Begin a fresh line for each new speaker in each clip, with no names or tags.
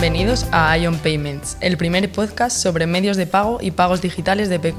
Bienvenidos a Ion Payments, el primer podcast sobre medios de pago y pagos digitales de Pay.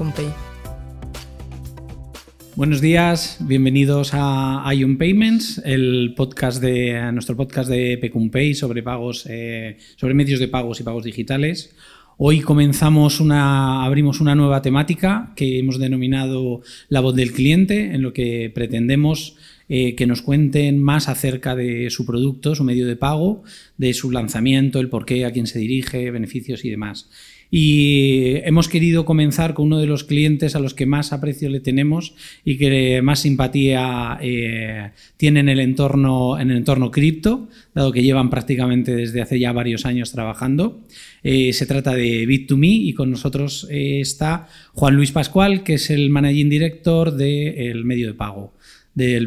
Buenos días, bienvenidos a Ion Payments, el podcast de nuestro podcast de Pay sobre pagos, eh, sobre medios de pagos y pagos digitales. Hoy comenzamos una, abrimos una nueva temática que hemos denominado la voz del cliente, en lo que pretendemos eh, que nos cuenten más acerca de su producto, su medio de pago, de su lanzamiento, el porqué, a quién se dirige, beneficios y demás. Y hemos querido comenzar con uno de los clientes a los que más aprecio le tenemos y que más simpatía eh, tienen en el entorno, en entorno cripto, dado que llevan prácticamente desde hace ya varios años trabajando. Eh, se trata de Bit2Me y con nosotros eh, está Juan Luis Pascual, que es el Managing Director del medio de pago de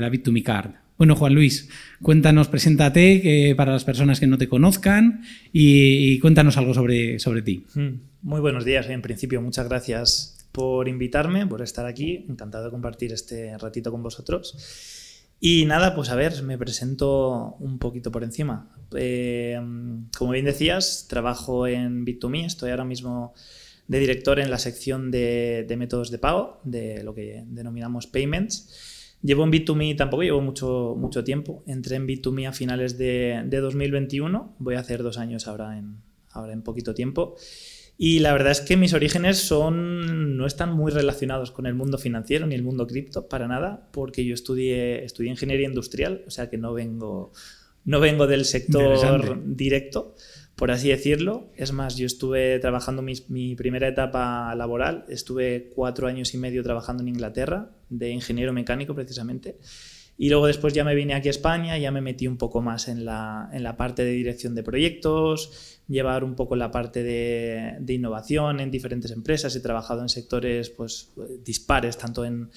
la Bit2Me Card. Bueno, Juan Luis, cuéntanos, preséntate para las personas que no te conozcan y, cuéntanos algo sobre, sobre ti.
Mm, muy buenos días. En principio, muchas gracias por invitarme, por estar aquí. Encantado de compartir este ratito con vosotros. Y nada, pues a ver, me presento un poquito por encima. Eh, como bien decías, trabajo en Bit2Me, estoy ahora mismo de director en la sección de métodos de pago, de lo que denominamos payments. Llevo en Bit2Me, tampoco llevo mucho, mucho tiempo. Entré en Bit2Me a finales de, 2021. Voy a hacer dos años ahora en, ahora en poquito tiempo. Y la verdad es que mis orígenes son, no están muy relacionados con el mundo financiero ni el mundo cripto, para nada, porque yo estudié, estudié ingeniería industrial, o sea que no vengo, no vengo del sector directo por así decirlo. Es más, yo estuve trabajando mi, primera etapa laboral, estuve cuatro años y medio trabajando en Inglaterra, de ingeniero mecánico precisamente. Y luego después ya me vine aquí a España, ya me metí un poco más en la, en la parte de dirección de proyectos, llevar un poco la parte de, de innovación en diferentes empresas. He trabajado en sectores pues, dispares, tanto en,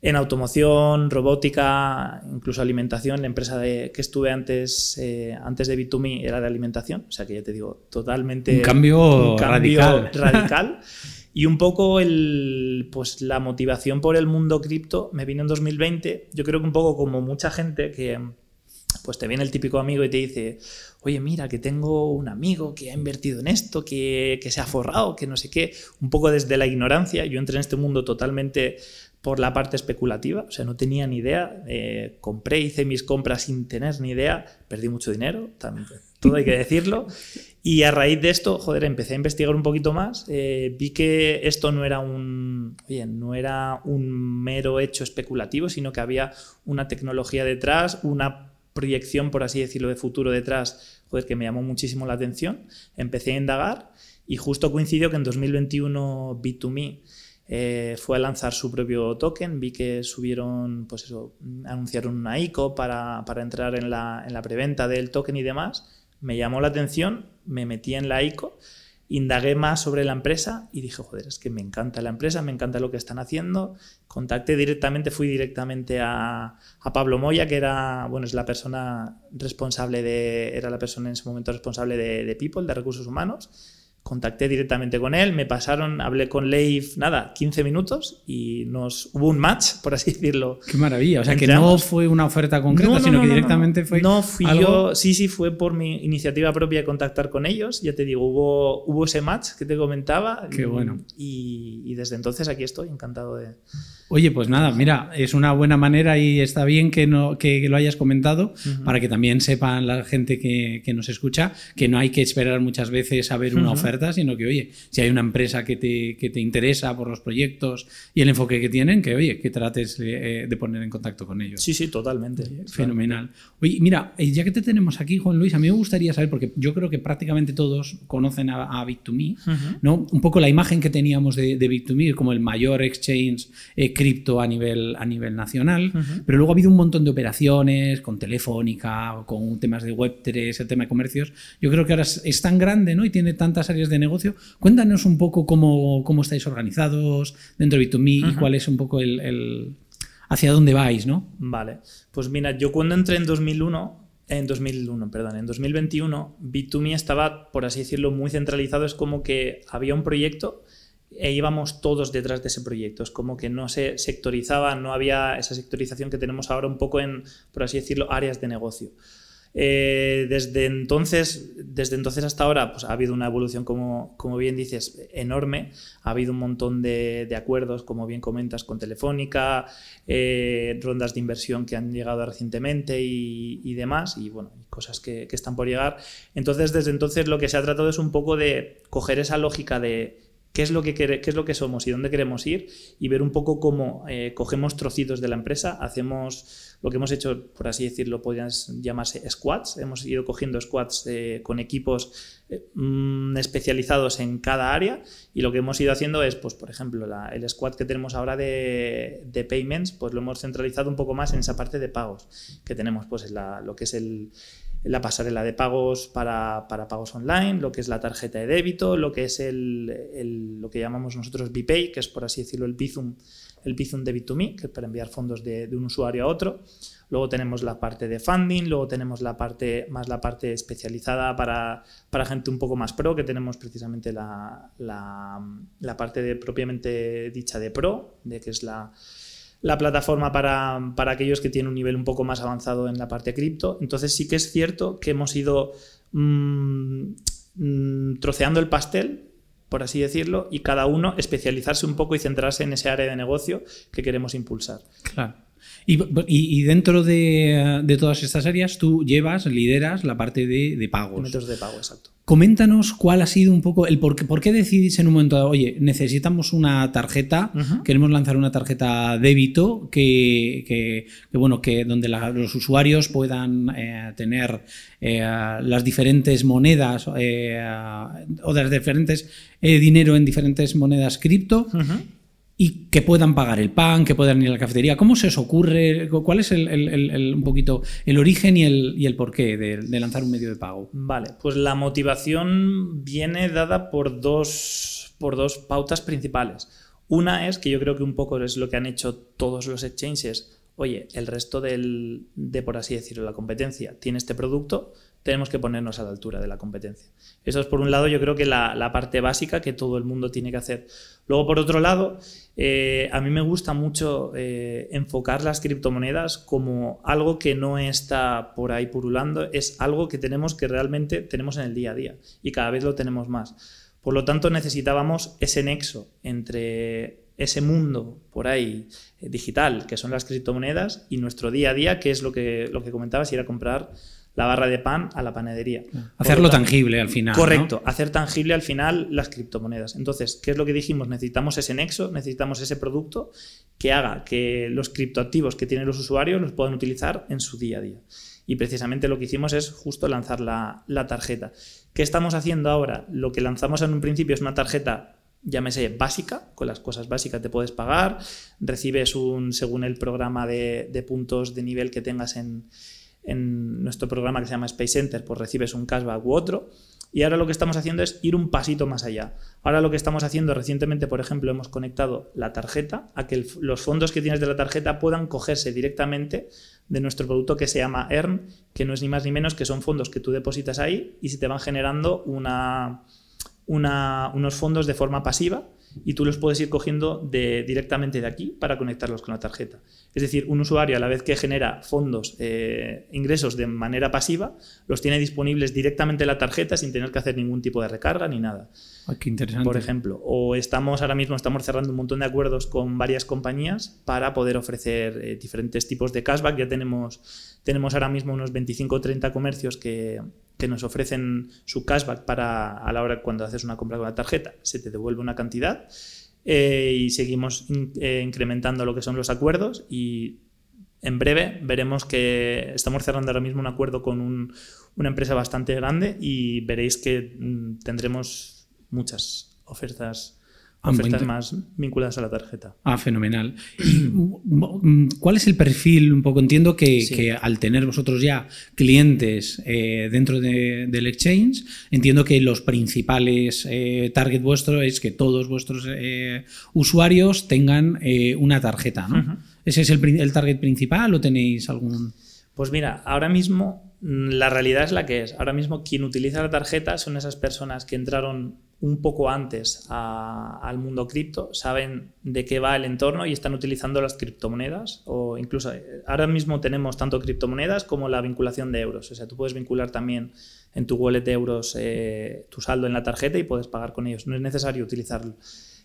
en automoción, robótica, incluso alimentación. La empresa de, que estuve antes, eh, antes de Bit2Me era de alimentación, o sea que ya te digo, totalmente...
Un cambio, radical.
radical. Y un poco el, pues, la motivación por el mundo cripto me vino en 2020. Yo creo que un poco como mucha gente que pues te viene el típico amigo y te dice, oye, mira, que tengo un amigo que ha invertido en esto, que, que se ha forrado, que no sé qué. Un poco desde la ignorancia. Yo entré en este mundo totalmente por la parte especulativa, o sea, no tenía ni idea, eh, compré, hice mis compras sin tener ni idea, perdí mucho dinero, también, todo hay que decirlo, y a raíz de esto, joder, empecé a investigar un poquito más, eh, vi que esto no era un, oye, no era un mero hecho especulativo, sino que había una tecnología detrás, una proyección, por así decirlo, de futuro detrás, joder, que me llamó muchísimo la atención, empecé a indagar y justo coincidió que en 2021 B2Me eh, fue a lanzar su propio token, vi que subieron, pues eso, anunciaron una ICO para, entrar en la, en la, preventa del token y demás, me llamó la atención, me metí en la ICO, indagué más sobre la empresa y dije, joder, es que me encanta la empresa, me encanta lo que están haciendo, contacté directamente, fui directamente a, Pablo Moya, que era, bueno, es la persona responsable de, era la persona en ese momento responsable de, de People, de recursos humanos, contacté directamente con él, me pasaron, hablé con Leif, nada, 15 minutos y nos hubo un match, por así decirlo.
Qué maravilla, o sea que no fue una oferta concreta, sino que directamente fue...
No, fui yo, sí, sí, fue por mi iniciativa propia contactar con ellos, ya te digo, hubo, hubo ese match que te comentaba.
Qué bueno.
Y, y desde entonces aquí estoy, encantado de...
Oye, pues nada, mira, es una buena manera y está bien que, no, que lo hayas comentado para que también sepan la gente que, nos escucha que no hay que esperar muchas veces a ver una oferta, sino que, oye, si hay una empresa que te, que te, interesa por los proyectos y el enfoque que tienen, que, oye, que trates de, eh, poner en contacto con ellos.
Sí, sí, totalmente.
Fenomenal. Oye, mira, eh, ya que te tenemos aquí, Juan Luis, a mí me gustaría saber, porque yo creo que prácticamente todos conocen a, Bit2Me, ¿no? Un poco la imagen que teníamos de, Bit2Me como el mayor exchange eh, cripto a nivel, a nivel nacional, pero luego ha habido un montón de operaciones con Telefónica, con temas de Web3, el tema de comercios. Yo creo que ahora es, tan grande ¿no? y tiene tantas áreas de negocio. Cuéntanos un poco cómo, cómo estáis organizados dentro de Bit2Me y cuál es un poco el, hacia dónde vais, ¿no?
Vale, pues mira, yo cuando entré en 2001, en 2001, perdón, en 2021, Bit2Me estaba, por así decirlo, muy centralizado. Es como que había un proyecto e íbamos todos detrás de ese proyecto. Es como que no se sectorizaba, no había esa sectorización que tenemos ahora un poco en, por así decirlo, áreas de negocio. Eh, desde, entonces, desde entonces hasta ahora pues, ha habido una evolución, como, como bien dices, enorme. Ha habido un montón de, acuerdos, como bien comentas, con Telefónica, eh, rondas de inversión que han llegado recientemente y, demás, y bueno, cosas que están por llegar. Entonces, desde entonces lo que se ha tratado es un poco de coger esa lógica de qué es lo que, qué es lo que somos y dónde queremos ir y ver un poco cómo eh, cogemos trocitos de la empresa, hacemos lo que hemos hecho, por así decirlo, podrían llamarse squads, hemos ido cogiendo squads eh, con equipos eh, mm, especializados en cada área y lo que hemos ido haciendo es, pues por ejemplo, el squad que tenemos ahora de, payments, pues lo hemos centralizado un poco más en esa parte de pagos que tenemos, pues la, lo que es el la pasarela de pagos para, pagos online, lo que es la tarjeta de débito, lo que es el, lo que llamamos nosotros BPay, que es por así decirlo el Bizum, el Bizum Debit to Me, que es para enviar fondos de, un usuario a otro. Luego tenemos la parte de funding, luego tenemos la parte más la parte especializada para, para gente un poco más pro, que tenemos precisamente la, la parte de propiamente dicha de pro, de que es la, la plataforma para, aquellos que tienen un nivel un poco más avanzado en la parte cripto. Entonces sí que es cierto que hemos ido mm, mm, troceando el pastel, por así decirlo, y cada uno especializarse un poco y centrarse en ese área de negocio que queremos impulsar.
Claro. Y, dentro de, todas estas áreas tú llevas, lideras la parte de, de pagos.
Métodos de pago, exacto.
Coméntanos cuál ha sido un poco el por qué, por qué decidís en un momento dado, oye, necesitamos una tarjeta, queremos lanzar una tarjeta débito que, bueno, que donde los usuarios puedan eh, tener eh, las diferentes monedas eh, o las diferentes dinero en diferentes monedas cripto y que puedan pagar el pan, que puedan ir a la cafetería. ¿Cómo se os ocurre? ¿Cuál es el, un poquito el origen y el, porqué de, lanzar un medio de pago?
Vale, pues la motivación viene dada por dos, por dos pautas principales. Una es que yo creo que un poco es lo que han hecho todos los exchanges. Oye, el resto del, de, por así decirlo, la competencia tiene este producto, tenemos que ponernos a la altura de la competencia. Eso es por un lado, yo creo que la, parte básica que todo el mundo tiene que hacer. Luego, por otro lado, eh, a mí me gusta mucho eh, enfocar las criptomonedas como algo que no está por ahí purulando, es algo que tenemos que realmente tenemos en el día a día y cada vez lo tenemos más. Por lo tanto, necesitábamos ese nexo entre ese mundo por ahí eh, digital, que son las criptomonedas, y nuestro día a día, que es lo que, lo que comentabas, ir a comprar la barra de pan a la panadería.
Hacerlo tangible al final.
Correcto, hacer tangible al final las criptomonedas. Entonces, ¿qué es lo que dijimos? Necesitamos ese nexo, necesitamos ese producto que haga que los criptoactivos que tienen los usuarios los puedan utilizar en su día a día. Y precisamente lo que hicimos es justo lanzar la, la tarjeta. ¿Qué estamos haciendo ahora? Lo que lanzamos en un principio es una tarjeta llámese básica, con las cosas básicas te puedes pagar, recibes un, según el programa de, de puntos de nivel que tengas en, en nuestro programa que se llama Space Center, pues recibes un cashback u otro. Y ahora lo que estamos haciendo es ir un pasito más allá. Ahora lo que estamos haciendo recientemente, por ejemplo, hemos conectado la tarjeta a que los fondos que tienes de la tarjeta puedan cogerse directamente de nuestro producto que se llama Earn, que no es ni más ni menos que son fondos que tú depositas ahí y se te van generando una, unos fondos de forma pasiva y tú los puedes ir cogiendo directamente de aquí para conectarlos con la tarjeta. Es decir, un usuario a la vez que genera fondos, eh, ingresos de manera pasiva, los tiene disponibles directamente en la tarjeta sin tener que hacer ningún tipo de recarga ni nada.
Interesante.
Por ejemplo, o estamos ahora mismo estamos cerrando un montón de acuerdos con varias compañías para poder ofrecer eh, diferentes tipos de cashback. Ya tenemos, tenemos ahora mismo unos 25 o 30 comercios que, que nos ofrecen su cashback para a la hora cuando haces una compra con la tarjeta, se te devuelve una cantidad eh, y seguimos eh, incrementando lo que son los acuerdos y en breve veremos que estamos cerrando ahora mismo un acuerdo con una empresa bastante grande y veréis que mm, tendremos muchas ofertas Ah, ofertas más vinculadas a la tarjeta.
Ah, fenomenal. ¿Cuál es el perfil? Un poco entiendo que, al tener vosotros ya clientes eh, dentro del exchange, entiendo que los principales eh, target vuestro es que todos vuestros eh, usuarios tengan una tarjeta, ¿no? ¿Ese es el, el target principal o tenéis algún...?
Pues mira, ahora mismo mm, la realidad es la que es. Ahora mismo quien utiliza la tarjeta son esas personas que entraron un poco antes al mundo cripto, saben de qué va el entorno y están utilizando las criptomonedas o incluso eh, ahora mismo tenemos tanto criptomonedas como la vinculación de euros. O sea, tú puedes vincular también en tu wallet de euros eh, tu saldo en la tarjeta y puedes pagar con ellos. No es necesario utilizar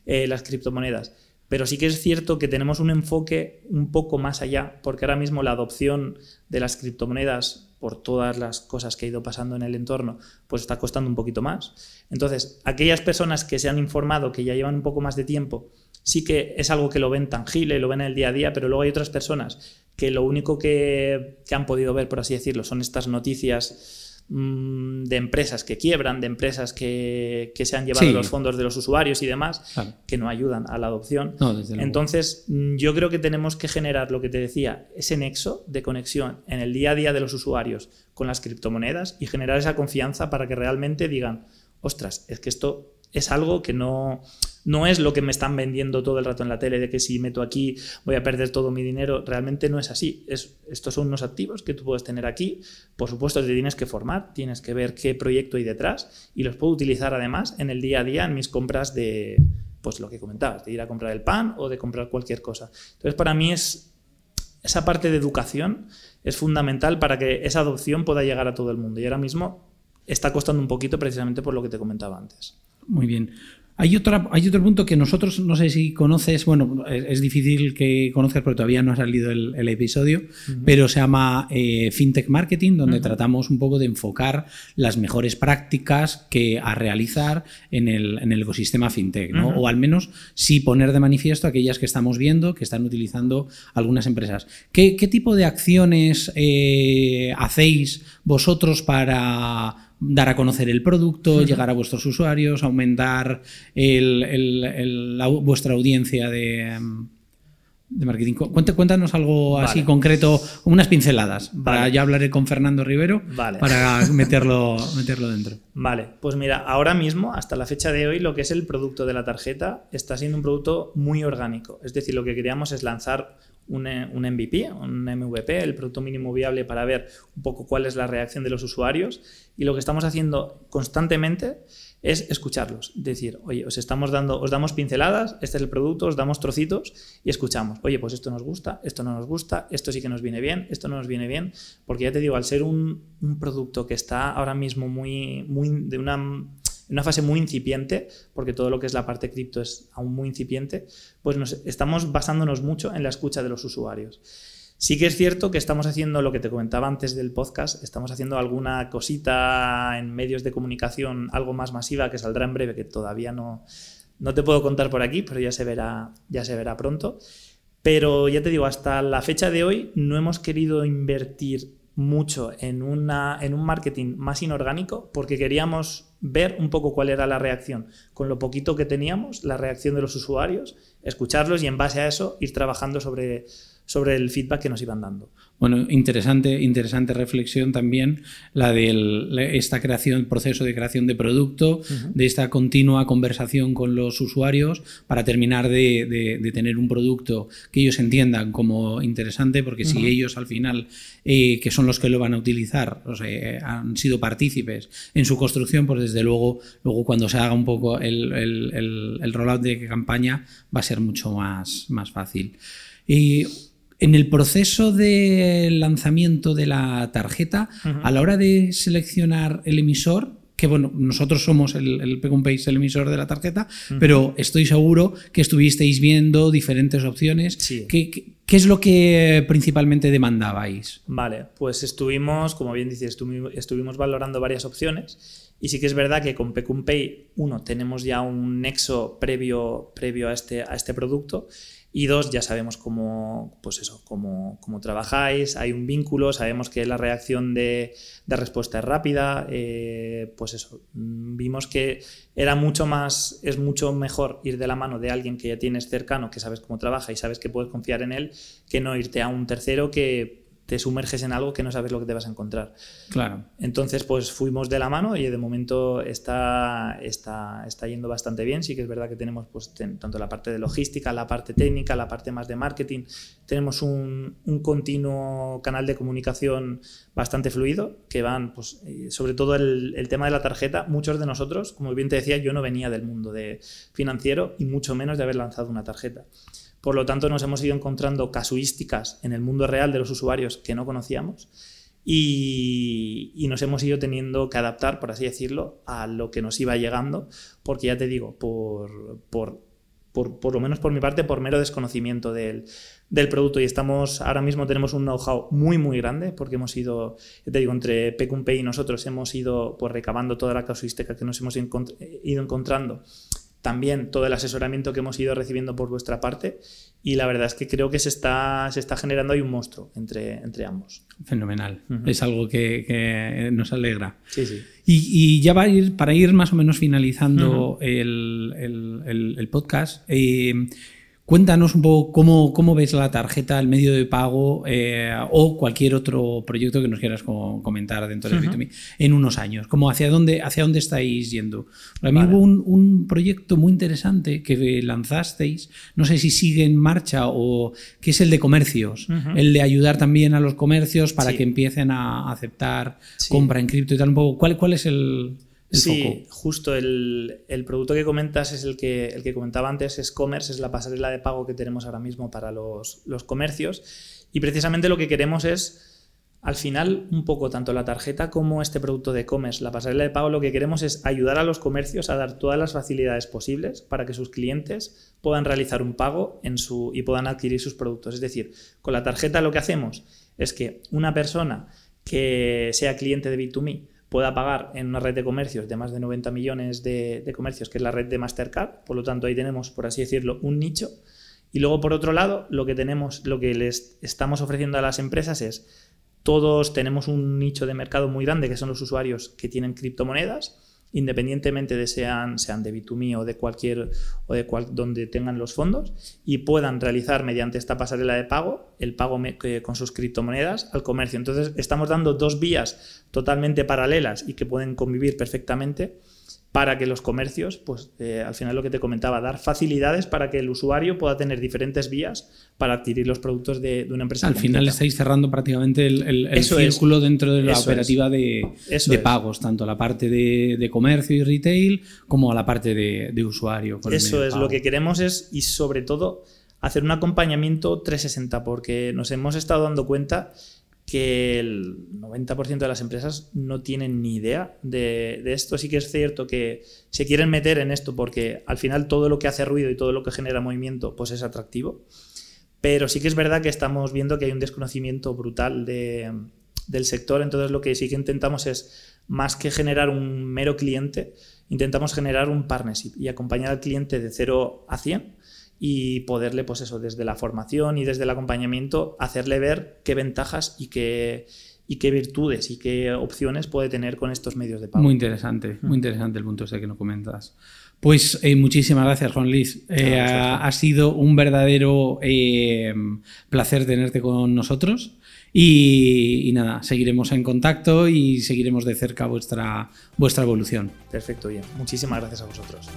eh, las criptomonedas. Pero sí que es cierto que tenemos un enfoque un poco más allá, porque ahora mismo la adopción de las criptomonedas por todas las cosas que ha ido pasando en el entorno, pues está costando un poquito más. Entonces, aquellas personas que se han informado, que ya llevan un poco más de tiempo, sí que es algo que lo ven tangible, lo ven en el día a día, pero luego hay otras personas que lo único que, que han podido ver, por así decirlo, son estas noticias Mm, de empresas que quiebran, de empresas que, se han llevado los fondos de los usuarios y demás, que no ayudan a la adopción. Entonces, mm, yo creo que tenemos que generar lo que te decía, ese nexo de conexión en el día a día de los usuarios con las criptomonedas y generar esa confianza para que realmente digan, ostras, es que esto es algo que no, no es lo que me están vendiendo todo el rato en la tele de que si meto aquí voy a perder todo mi dinero. Realmente no es así. Es, estos son unos activos que tú puedes tener aquí. Por supuesto, te tienes que formar, tienes que ver qué proyecto hay detrás y los puedo utilizar además en el día a día en mis compras de, pues lo que comentabas, de ir a comprar el pan o de comprar cualquier cosa. Entonces, para mí es esa parte de educación es fundamental para que esa adopción pueda llegar a todo el mundo. Y ahora mismo está costando un poquito precisamente por lo que te comentaba antes.
Muy bien. Hay, otra, hay otro punto que nosotros, no sé si conoces, bueno, es, difícil que conozcas porque todavía no ha salido el, episodio, pero se llama eh, FinTech Marketing, donde tratamos un poco de enfocar las mejores prácticas que a realizar en el, ecosistema FinTech, ¿no? o al menos sí poner de manifiesto aquellas que estamos viendo que están utilizando algunas empresas. ¿Qué, tipo de acciones eh, hacéis vosotros para dar a conocer el producto, llegar a vuestros usuarios, aumentar vuestra audiencia de, marketing. Cuéntanos algo así concreto, unas pinceladas. Para, ya hablaré con Fernando Rivero para meterlo, meterlo dentro.
Vale, pues mira, ahora mismo, hasta la fecha de hoy, lo que es el producto de la tarjeta está siendo un producto muy orgánico. Es decir, lo que queríamos es lanzar un, un, MVP, un MVP, el producto mínimo viable para ver un poco cuál es la reacción de los usuarios. Y lo que estamos haciendo constantemente es escucharlos. Decir, oye, os estamos dando, os damos pinceladas, este es el producto, os damos trocitos y escuchamos. Oye, pues esto nos gusta, esto no nos gusta, esto sí que nos viene bien, esto no nos viene bien. Porque ya te digo, al ser un, un producto que está ahora mismo muy, muy de una en una fase muy incipiente, porque todo lo que es la parte cripto es aún muy incipiente, pues estamos basándonos mucho en la escucha de los usuarios. Sí que es cierto que estamos haciendo lo que te comentaba antes del podcast, estamos haciendo alguna cosita en medios de comunicación, algo más masiva que saldrá en breve, que todavía no, no te puedo contar por aquí, pero ya se verá, ya se verá pronto. Pero ya te digo, hasta la fecha de hoy no hemos querido invertir mucho en, una, en un marketing más inorgánico porque queríamos ver un poco cuál era la reacción. Con lo poquito que teníamos, la reacción de los usuarios, escucharlos y en base a eso ir trabajando sobre, sobre el feedback que nos iban dando.
Bueno, interesante, interesante reflexión también la de esta creación, proceso de creación de producto, de esta continua conversación con los usuarios para terminar de, tener un producto que ellos entiendan como interesante, porque si ellos al final, eh, que son los que lo van a utilizar, o sea, han sido partícipes en su construcción, pues desde luego, luego cuando se haga un poco el, el rollout de campaña va a ser mucho más, más fácil. Y en el proceso de lanzamiento de la tarjeta, a la hora de seleccionar el emisor, que bueno, nosotros somos el, el el emisor de la tarjeta, pero estoy seguro que estuvisteis viendo diferentes opciones. ¿Qué, es lo que principalmente demandabais?
Vale, pues estuvimos, como bien dices, estuvimos valorando varias opciones. Y sí que es verdad que con Pay, uno, tenemos ya un nexo previo, previo a, este, a este producto y dos, ya sabemos cómo, pues eso, cómo, cómo trabajáis, hay un vínculo, sabemos que la reacción de, de respuesta es rápida, eh, pues eso, mm, vimos que era mucho más, es mucho mejor ir de la mano de alguien que ya tienes cercano, que sabes cómo trabaja y sabes que puedes confiar en él, que no irte a un tercero que te sumerges en algo que no sabes lo que te vas a encontrar.
Claro.
Entonces, pues fuimos de la mano y de momento está, está, está yendo bastante bien. Sí que es verdad que tenemos pues, tanto la parte de logística, la parte técnica, la parte más de marketing. Tenemos un, un continuo canal de comunicación bastante fluido, que van, pues, eh, sobre todo el, el, tema de la tarjeta. Muchos de nosotros, como bien te decía, yo no venía del mundo de financiero y mucho menos de haber lanzado una tarjeta. Por lo tanto, nos hemos ido encontrando casuísticas en el mundo real de los usuarios que no conocíamos y, y, nos hemos ido teniendo que adaptar, por así decirlo, a lo que nos iba llegando, porque ya te digo, por, por, por, por lo menos por mi parte, por mero desconocimiento del, del producto. Y estamos, ahora mismo tenemos un know-how muy, muy grande porque hemos ido, ya te digo, entre Pecumpe y nosotros hemos ido pues recabando toda la casuística que nos hemos ido encontrando también todo el asesoramiento que hemos ido recibiendo por vuestra parte y la verdad es que creo que se está, se está generando ahí un monstruo entre, entre ambos.
Fenomenal, uh -huh. es algo que, que, nos alegra.
Sí, sí.
Y, y, ya va a ir, para ir más o menos finalizando uh -huh. el, el, el, el, podcast, eh, Cuéntanos un poco cómo, cómo, ves la tarjeta, el medio de pago eh, o cualquier otro proyecto que nos quieras comentar dentro de uh -huh. en unos años. Como hacia, dónde, ¿Hacia dónde estáis yendo? Para mí vale. hubo un, un, proyecto muy interesante que lanzasteis, no sé si sigue en marcha o que es el de comercios, uh -huh. el de ayudar también a los comercios para sí. que empiecen a aceptar sí. compra en cripto y tal un poco. ¿Cuál, cuál es el, el
sí,
foco.
justo el, el, producto que comentas es el que, el que comentaba antes, es Commerce, es la pasarela de pago que tenemos ahora mismo para los, los comercios. Y precisamente lo que queremos es, al final, un poco tanto la tarjeta como este producto de Commerce, la pasarela de pago, lo que queremos es ayudar a los comercios a dar todas las facilidades posibles para que sus clientes puedan realizar un pago en su, y puedan adquirir sus productos. Es decir, con la tarjeta lo que hacemos es que una persona que sea cliente de B2Me pueda pagar en una red de comercios de más de 90 millones de, comercios, que es la red de Mastercard. Por lo tanto, ahí tenemos, por así decirlo, un nicho. Y luego, por otro lado, lo que tenemos, lo que les estamos ofreciendo a las empresas es todos tenemos un nicho de mercado muy grande, que son los usuarios que tienen criptomonedas independientemente de sean, sean de B2Me o de cualquier o de cual, donde tengan los fondos y puedan realizar mediante esta pasarela de pago el pago con sus criptomonedas al comercio. Entonces estamos dando dos vías totalmente paralelas y que pueden convivir perfectamente para que los comercios, pues eh, al final lo que te comentaba, dar facilidades para que el usuario pueda tener diferentes vías para adquirir los productos de, de una empresa.
Al completa. final estáis cerrando prácticamente el, el, el círculo es. dentro de la Eso operativa de, de pagos, tanto la parte de, de, comercio y retail como a la parte de, de usuario.
Eso es, lo que queremos es, y sobre todo, hacer un acompañamiento 360, porque nos hemos estado dando cuenta que el 90% de las empresas no tienen ni idea de, esto. Sí que es cierto que se quieren meter en esto porque al final todo lo que hace ruido y todo lo que genera movimiento pues es atractivo. Pero sí que es verdad que estamos viendo que hay un desconocimiento brutal de, del sector. Entonces lo que sí que intentamos es, más que generar un mero cliente, intentamos generar un partnership y acompañar al cliente de 0 a 100 y poderle, pues eso, desde la formación y desde el acompañamiento, hacerle ver qué ventajas y qué, y qué virtudes y qué opciones puede tener con estos medios de pago.
Muy interesante, muy interesante el punto este que nos comentas. Pues eh, muchísimas gracias, Juan Luis. Eh, ha, ha, sido un verdadero eh, placer tenerte con nosotros. Y, y, nada, seguiremos en contacto y seguiremos de cerca vuestra, vuestra evolución.
Perfecto, bien. Muchísimas gracias a vosotros.